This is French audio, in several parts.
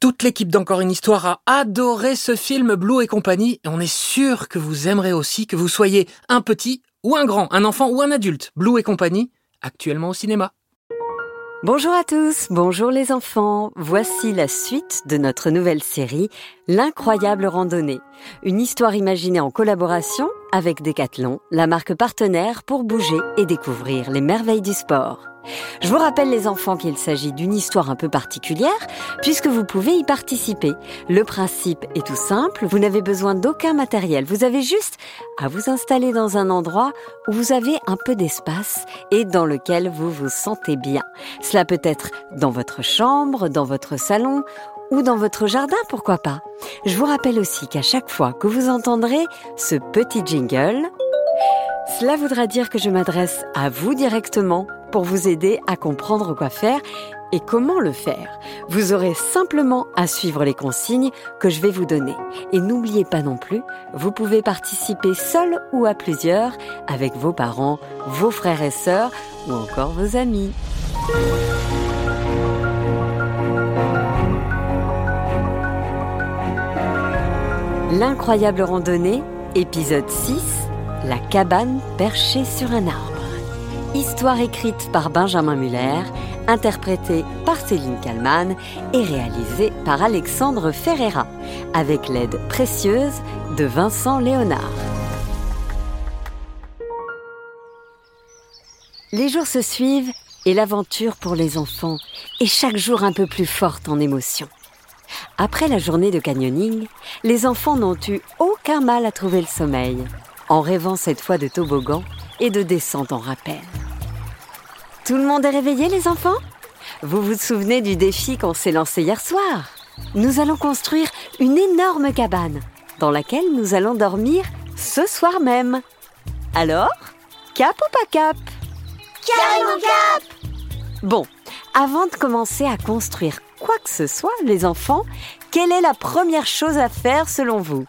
Toute l'équipe d'Encore une histoire a adoré ce film Blue et compagnie et on est sûr que vous aimerez aussi que vous soyez un petit ou un grand, un enfant ou un adulte. Blue et compagnie, actuellement au cinéma. Bonjour à tous, bonjour les enfants. Voici la suite de notre nouvelle série L'incroyable randonnée, une histoire imaginée en collaboration avec Decathlon, la marque partenaire pour bouger et découvrir les merveilles du sport. Je vous rappelle les enfants qu'il s'agit d'une histoire un peu particulière puisque vous pouvez y participer. Le principe est tout simple, vous n'avez besoin d'aucun matériel, vous avez juste à vous installer dans un endroit où vous avez un peu d'espace et dans lequel vous vous sentez bien. Cela peut être dans votre chambre, dans votre salon ou dans votre jardin, pourquoi pas. Je vous rappelle aussi qu'à chaque fois que vous entendrez ce petit jingle, cela voudra dire que je m'adresse à vous directement pour vous aider à comprendre quoi faire et comment le faire. Vous aurez simplement à suivre les consignes que je vais vous donner. Et n'oubliez pas non plus, vous pouvez participer seul ou à plusieurs avec vos parents, vos frères et sœurs ou encore vos amis. L'incroyable randonnée, épisode 6, la cabane perchée sur un arbre. Histoire écrite par Benjamin Muller, interprétée par Céline Kallmann et réalisée par Alexandre Ferreira, avec l'aide précieuse de Vincent Léonard. Les jours se suivent et l'aventure pour les enfants est chaque jour un peu plus forte en émotion. Après la journée de canyoning, les enfants n'ont eu aucun mal à trouver le sommeil, en rêvant cette fois de toboggan et de descente en rappel. Tout le monde est réveillé, les enfants? Vous vous souvenez du défi qu'on s'est lancé hier soir? Nous allons construire une énorme cabane dans laquelle nous allons dormir ce soir même. Alors, cap ou pas cap? Carrément cap? Bon, avant de commencer à construire quoi que ce soit, les enfants, quelle est la première chose à faire selon vous?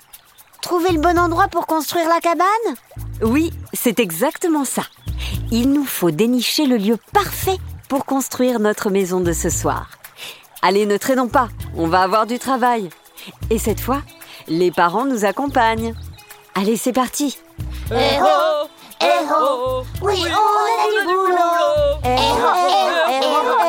Trouver le bon endroit pour construire la cabane? Oui, c'est exactement ça il nous faut dénicher le lieu parfait pour construire notre maison de ce soir. Allez, ne traînons pas, on va avoir du travail. Et cette fois, les parents nous accompagnent. Allez, c'est parti. Eh oh Eh oh Oui, on a du boulot Eh oh Eh oh Eh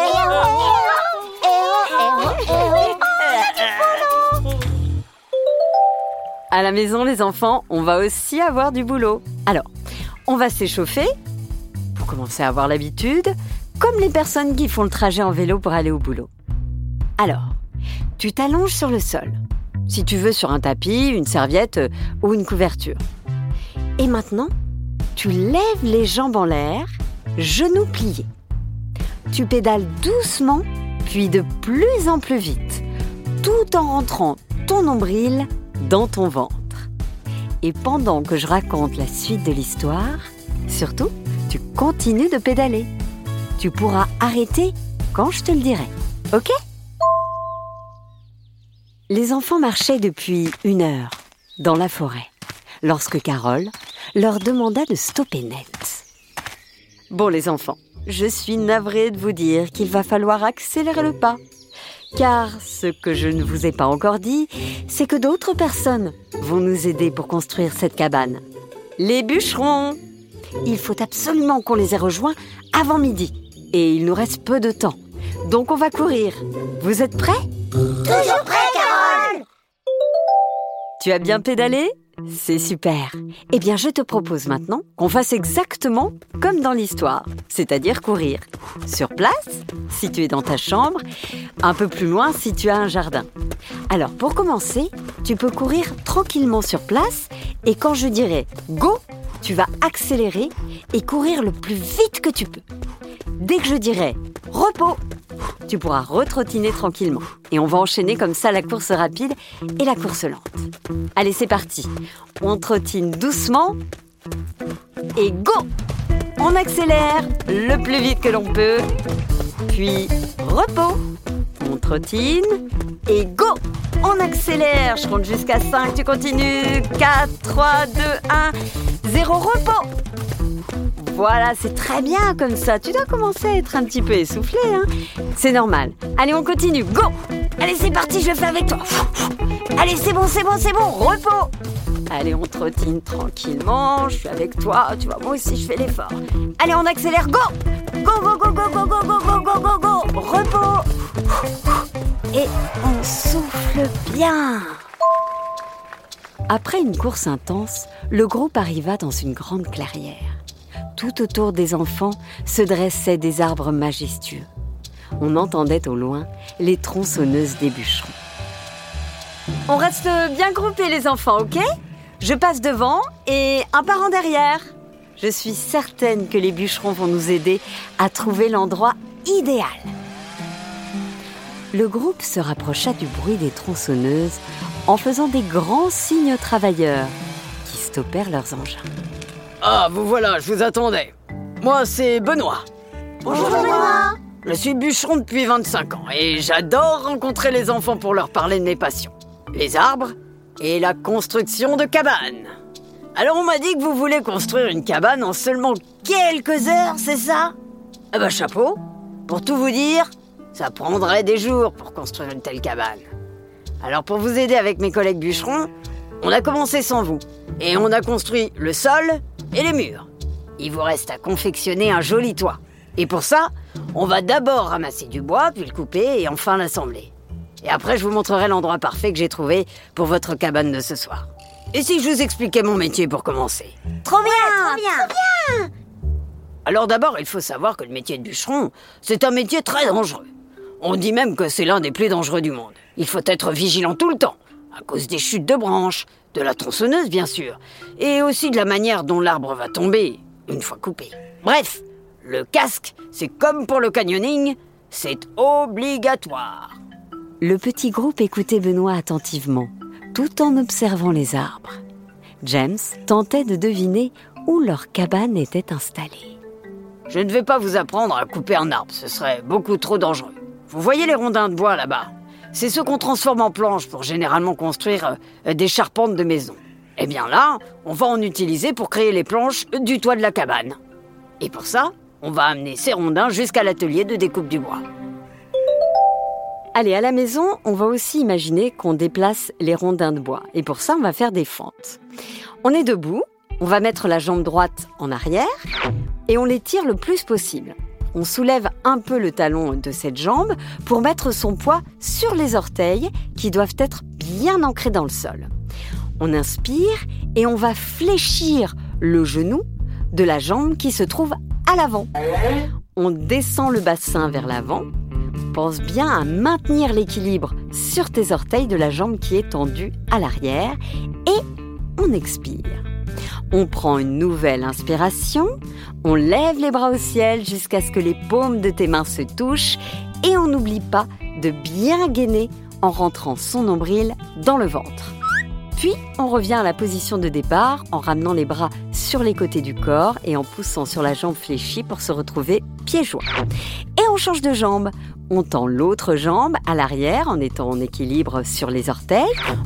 À la maison, les enfants, on va aussi avoir du boulot. Alors, on va s'échauffer commencer à avoir l'habitude, comme les personnes qui font le trajet en vélo pour aller au boulot. Alors, tu t'allonges sur le sol, si tu veux sur un tapis, une serviette euh, ou une couverture. Et maintenant, tu lèves les jambes en l'air, genoux pliés. Tu pédales doucement, puis de plus en plus vite, tout en rentrant ton nombril dans ton ventre. Et pendant que je raconte la suite de l'histoire, surtout, tu continues de pédaler. Tu pourras arrêter quand je te le dirai. Ok? Les enfants marchaient depuis une heure dans la forêt lorsque Carole leur demanda de stopper net. Bon les enfants, je suis navrée de vous dire qu'il va falloir accélérer le pas. Car ce que je ne vous ai pas encore dit, c'est que d'autres personnes vont nous aider pour construire cette cabane. Les bûcherons il faut absolument qu'on les ait rejoints avant midi. Et il nous reste peu de temps. Donc on va courir. Vous êtes prêts? Toujours prêt, Carole Tu as bien pédalé? C'est super. Eh bien, je te propose maintenant qu'on fasse exactement comme dans l'histoire, c'est-à-dire courir. Sur place, si tu es dans ta chambre, un peu plus loin si tu as un jardin. Alors, pour commencer, tu peux courir tranquillement sur place et quand je dirai go, tu vas accélérer et courir le plus vite que tu peux. Dès que je dirai repos, tu pourras retrottiner tranquillement. Et on va enchaîner comme ça la course rapide et la course lente. Allez, c'est parti. On trottine doucement et go On accélère le plus vite que l'on peut. Puis repos. On trottine et go On accélère. Je compte jusqu'à 5. Tu continues. 4, 3, 2, 1. 0 repos. Voilà, c'est très bien comme ça. Tu dois commencer à être un petit peu essoufflé. Hein c'est normal. Allez, on continue. Go Allez, c'est parti, je le fais avec toi. Allez, c'est bon, c'est bon, c'est bon. Repos. Allez, on trottine tranquillement. Je suis avec toi. Tu vois, moi aussi, je fais l'effort. Allez, on accélère. Go Go, go, go, go, go, go, go, go, go, go, go. Repos. Et on souffle bien. Après une course intense, le groupe arriva dans une grande clairière. Tout autour des enfants se dressaient des arbres majestueux. On entendait au loin les tronçonneuses des bûcherons. On reste bien groupés les enfants, ok? Je passe devant et un par en derrière. Je suis certaine que les bûcherons vont nous aider à trouver l'endroit idéal. Le groupe se rapprocha du bruit des tronçonneuses en faisant des grands signes aux travailleurs qui stoppèrent leurs engins. Ah, vous voilà, je vous attendais. Moi, c'est Benoît. Bonjour Benoît Je suis bûcheron depuis 25 ans et j'adore rencontrer les enfants pour leur parler de mes passions. Les arbres et la construction de cabanes. Alors on m'a dit que vous voulez construire une cabane en seulement quelques heures, c'est ça? Ah bah chapeau. Pour tout vous dire, ça prendrait des jours pour construire une telle cabane. Alors pour vous aider avec mes collègues bûcherons, on a commencé sans vous. Et on a construit le sol et les murs. Il vous reste à confectionner un joli toit. Et pour ça, on va d'abord ramasser du bois, puis le couper et enfin l'assembler. Et après, je vous montrerai l'endroit parfait que j'ai trouvé pour votre cabane de ce soir. Et si je vous expliquais mon métier pour commencer Trop bien Trop bien Alors d'abord, il faut savoir que le métier de bûcheron, c'est un métier très dangereux. On dit même que c'est l'un des plus dangereux du monde. Il faut être vigilant tout le temps, à cause des chutes de branches, de la tronçonneuse bien sûr, et aussi de la manière dont l'arbre va tomber une fois coupé. Bref, le casque, c'est comme pour le canyoning, c'est obligatoire. Le petit groupe écoutait Benoît attentivement, tout en observant les arbres. James tentait de deviner où leur cabane était installée. Je ne vais pas vous apprendre à couper un arbre, ce serait beaucoup trop dangereux. Vous voyez les rondins de bois là-bas? C'est ceux qu'on transforme en planches pour généralement construire euh, des charpentes de maison. Eh bien là, on va en utiliser pour créer les planches du toit de la cabane. Et pour ça, on va amener ces rondins jusqu'à l'atelier de découpe du bois. Allez, à la maison, on va aussi imaginer qu'on déplace les rondins de bois. Et pour ça, on va faire des fentes. On est debout, on va mettre la jambe droite en arrière et on les tire le plus possible. On soulève un peu le talon de cette jambe pour mettre son poids sur les orteils qui doivent être bien ancrés dans le sol. On inspire et on va fléchir le genou de la jambe qui se trouve à l'avant. On descend le bassin vers l'avant. Pense bien à maintenir l'équilibre sur tes orteils de la jambe qui est tendue à l'arrière et on expire. On prend une nouvelle inspiration, on lève les bras au ciel jusqu'à ce que les paumes de tes mains se touchent et on n'oublie pas de bien gainer en rentrant son nombril dans le ventre. Puis, on revient à la position de départ en ramenant les bras sur les côtés du corps et en poussant sur la jambe fléchie pour se retrouver pieds joints. Et on change de jambe. On tend l'autre jambe à l'arrière en étant en équilibre sur les orteils.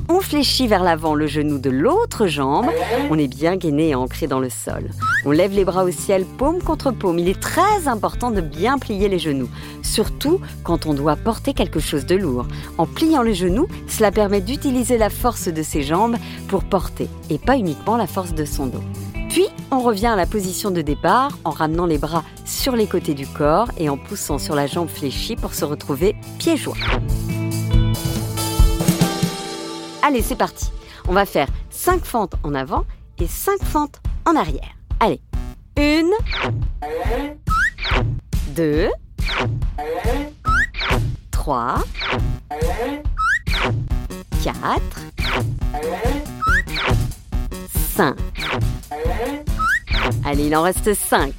On fléchit vers l'avant le genou de l'autre jambe. On est bien gainé et ancré dans le sol. On lève les bras au ciel, paume contre paume. Il est très important de bien plier les genoux, surtout quand on doit porter quelque chose de lourd. En pliant les genoux, cela permet d'utiliser la force de ses jambes pour porter et pas uniquement la force de son dos. Puis, on revient à la position de départ en ramenant les bras sur les côtés du corps et en poussant sur la jambe fléchie pour se retrouver pieds joints. Allez, c'est parti. On va faire 5 fentes en avant et 5 fentes en arrière. Allez. Une. Deux. Trois. Quatre. Cinq. Allez, il en reste 5.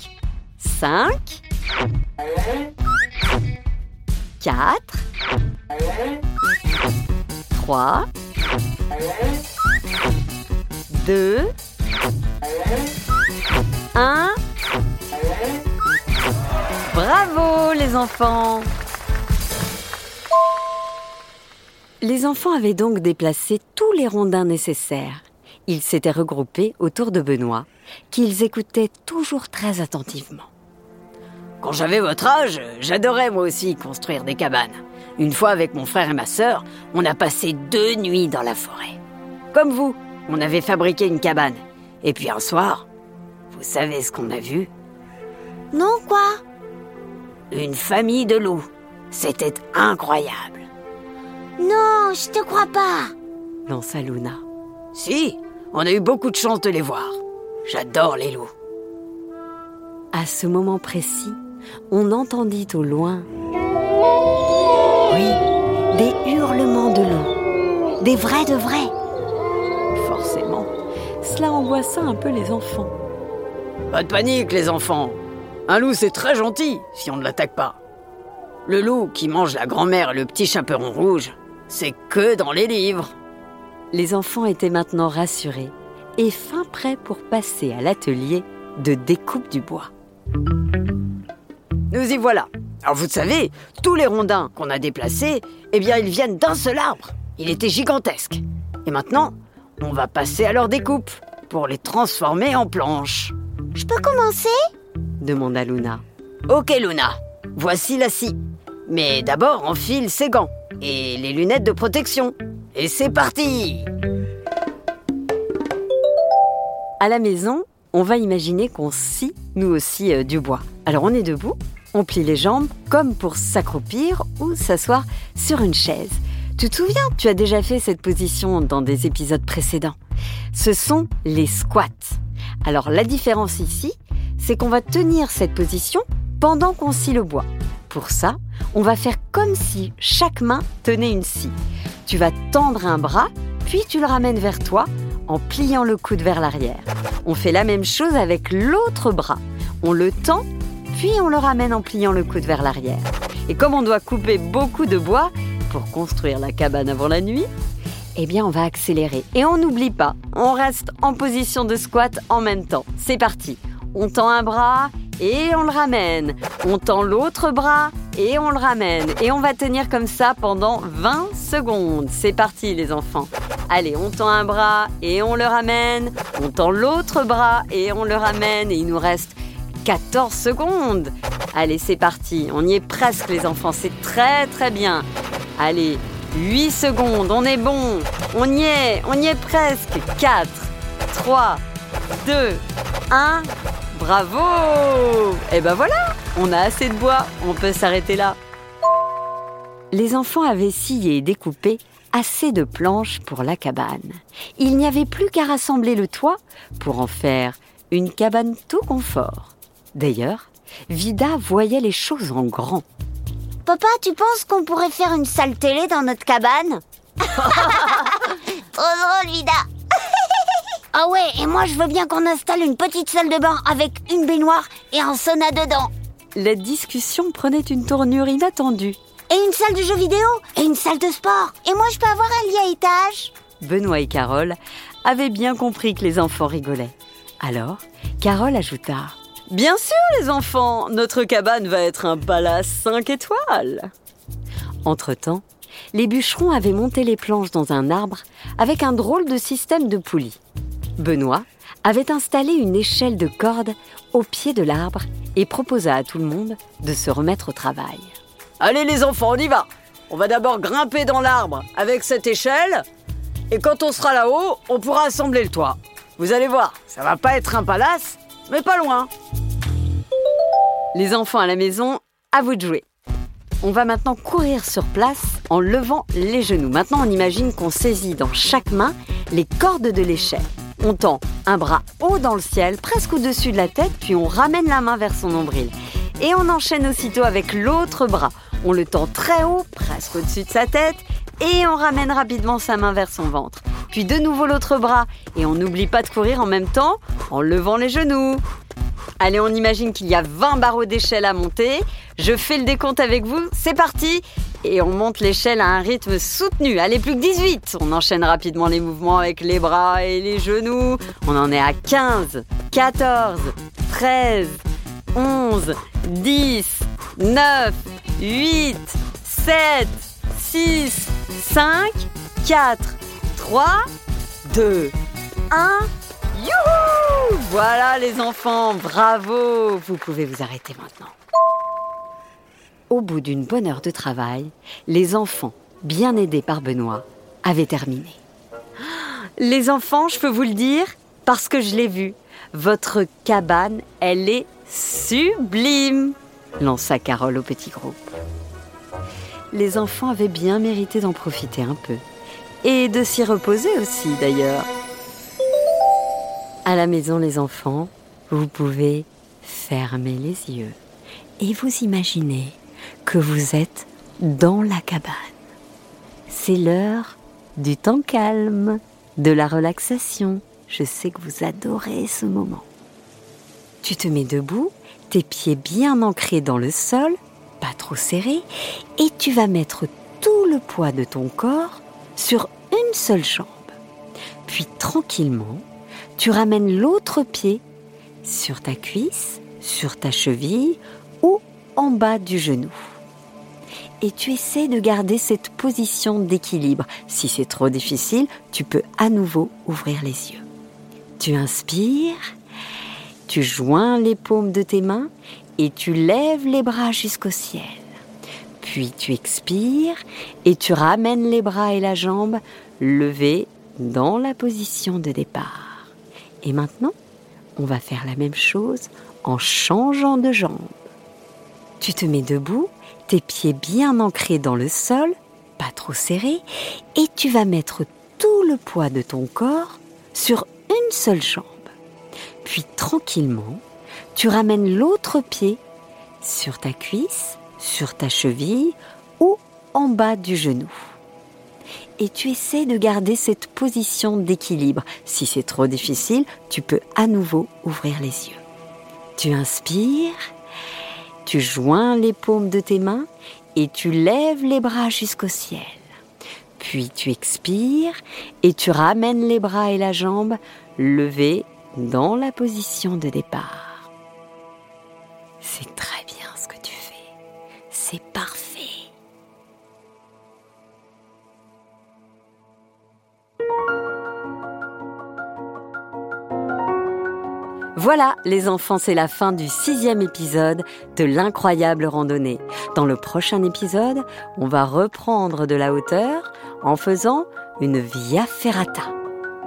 5. 4, 3, 2, 1. Bravo les enfants Les enfants avaient donc déplacé tous les rondins nécessaires. Ils s'étaient regroupés autour de Benoît, qu'ils écoutaient toujours très attentivement. Quand j'avais votre âge, j'adorais moi aussi construire des cabanes. Une fois avec mon frère et ma sœur, on a passé deux nuits dans la forêt. Comme vous, on avait fabriqué une cabane. Et puis un soir, vous savez ce qu'on a vu? Non, quoi? Une famille de loups. C'était incroyable. Non, je te crois pas. lança Luna. Si, on a eu beaucoup de chance de les voir. J'adore les loups. À ce moment précis, on entendit au loin, oui, des hurlements de loups, des vrais de vrais. Forcément, cela angoissa un peu les enfants. Pas de panique, les enfants. Un loup, c'est très gentil si on ne l'attaque pas. Le loup qui mange la grand-mère et le petit chaperon rouge, c'est que dans les livres. Les enfants étaient maintenant rassurés et fin prêts pour passer à l'atelier de découpe du bois. Nous y voilà. Alors vous savez, tous les rondins qu'on a déplacés, eh bien ils viennent d'un seul arbre. Il était gigantesque. Et maintenant, on va passer à leur découpe pour les transformer en planches. Je peux commencer? demanda Luna. Ok Luna, voici la scie. Mais d'abord enfile ses gants et les lunettes de protection. Et c'est parti À la maison, on va imaginer qu'on scie, nous aussi, euh, du bois. Alors on est debout, on plie les jambes comme pour s'accroupir ou s'asseoir sur une chaise. Tu te souviens, tu as déjà fait cette position dans des épisodes précédents. Ce sont les squats. Alors la différence ici, c'est qu'on va tenir cette position pendant qu'on scie le bois. Pour ça, on va faire comme si chaque main tenait une scie. Tu vas tendre un bras, puis tu le ramènes vers toi en pliant le coude vers l'arrière. On fait la même chose avec l'autre bras. On le tend, puis on le ramène en pliant le coude vers l'arrière. Et comme on doit couper beaucoup de bois pour construire la cabane avant la nuit, eh bien on va accélérer. Et on n'oublie pas, on reste en position de squat en même temps. C'est parti. On tend un bras et on le ramène. On tend l'autre bras et on le ramène. Et on va tenir comme ça pendant 20 secondes. C'est parti les enfants. Allez, on tend un bras et on le ramène. On tend l'autre bras et on le ramène. Et il nous reste 14 secondes. Allez, c'est parti. On y est presque les enfants. C'est très très bien. Allez, 8 secondes. On est bon. On y est. On y est presque. 4, 3, 2, 1. Bravo Et ben voilà, on a assez de bois, on peut s'arrêter là. Les enfants avaient scié et découpé assez de planches pour la cabane. Il n'y avait plus qu'à rassembler le toit pour en faire une cabane tout confort. D'ailleurs, Vida voyait les choses en grand. Papa, tu penses qu'on pourrait faire une salle télé dans notre cabane? Trop drôle, Vida Ah ouais, et moi je veux bien qu'on installe une petite salle de bain avec une baignoire et un sauna dedans. La discussion prenait une tournure inattendue. Et une salle de jeux vidéo et une salle de sport. Et moi je peux avoir un lit à étage Benoît et Carole avaient bien compris que les enfants rigolaient. Alors, Carole ajouta Bien sûr, les enfants, notre cabane va être un palace 5 étoiles. Entre-temps, les bûcherons avaient monté les planches dans un arbre avec un drôle de système de poulies. Benoît avait installé une échelle de corde au pied de l'arbre et proposa à tout le monde de se remettre au travail. Allez les enfants, on y va On va d'abord grimper dans l'arbre avec cette échelle. Et quand on sera là-haut, on pourra assembler le toit. Vous allez voir, ça va pas être un palace, mais pas loin. Les enfants à la maison, à vous de jouer. On va maintenant courir sur place en levant les genoux. Maintenant, on imagine qu'on saisit dans chaque main les cordes de l'échelle. On tend un bras haut dans le ciel, presque au-dessus de la tête, puis on ramène la main vers son nombril. Et on enchaîne aussitôt avec l'autre bras. On le tend très haut, presque au-dessus de sa tête, et on ramène rapidement sa main vers son ventre. Puis de nouveau l'autre bras, et on n'oublie pas de courir en même temps en levant les genoux. Allez, on imagine qu'il y a 20 barreaux d'échelle à monter. Je fais le décompte avec vous. C'est parti Et on monte l'échelle à un rythme soutenu. Allez, plus que 18 On enchaîne rapidement les mouvements avec les bras et les genoux. On en est à 15, 14, 13, 11, 10, 9, 8, 7, 6, 5, 4, 3, 2, 1. Youhou Voilà les enfants, bravo Vous pouvez vous arrêter maintenant. Au bout d'une bonne heure de travail, les enfants, bien aidés par Benoît, avaient terminé. Les enfants, je peux vous le dire, parce que je l'ai vu, votre cabane, elle est sublime lança Carole au petit groupe. Les enfants avaient bien mérité d'en profiter un peu. Et de s'y reposer aussi, d'ailleurs. À la maison, les enfants, vous pouvez fermer les yeux et vous imaginez que vous êtes dans la cabane. C'est l'heure du temps calme, de la relaxation. Je sais que vous adorez ce moment. Tu te mets debout, tes pieds bien ancrés dans le sol, pas trop serrés, et tu vas mettre tout le poids de ton corps sur une seule jambe. Puis tranquillement, tu ramènes l'autre pied sur ta cuisse, sur ta cheville ou en bas du genou. Et tu essaies de garder cette position d'équilibre. Si c'est trop difficile, tu peux à nouveau ouvrir les yeux. Tu inspires, tu joins les paumes de tes mains et tu lèves les bras jusqu'au ciel. Puis tu expires et tu ramènes les bras et la jambe levés dans la position de départ. Et maintenant, on va faire la même chose en changeant de jambe. Tu te mets debout, tes pieds bien ancrés dans le sol, pas trop serrés, et tu vas mettre tout le poids de ton corps sur une seule jambe. Puis tranquillement, tu ramènes l'autre pied sur ta cuisse, sur ta cheville ou en bas du genou et tu essaies de garder cette position d'équilibre. Si c'est trop difficile, tu peux à nouveau ouvrir les yeux. Tu inspires, tu joins les paumes de tes mains et tu lèves les bras jusqu'au ciel. Puis tu expires et tu ramènes les bras et la jambe levés dans la position de départ. Voilà, les enfants, c'est la fin du sixième épisode de l'incroyable randonnée. Dans le prochain épisode, on va reprendre de la hauteur en faisant une via ferrata.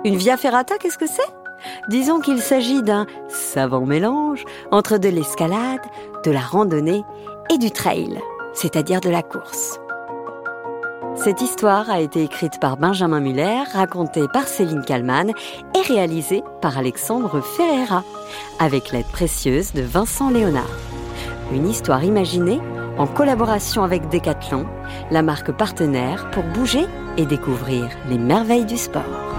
Une via ferrata, qu'est-ce que c'est? Disons qu'il s'agit d'un savant mélange entre de l'escalade, de la randonnée et du trail, c'est-à-dire de la course. Cette histoire a été écrite par Benjamin Muller, racontée par Céline Kallmann et réalisée par Alexandre Ferreira, avec l'aide précieuse de Vincent Léonard. Une histoire imaginée en collaboration avec Decathlon, la marque partenaire pour bouger et découvrir les merveilles du sport.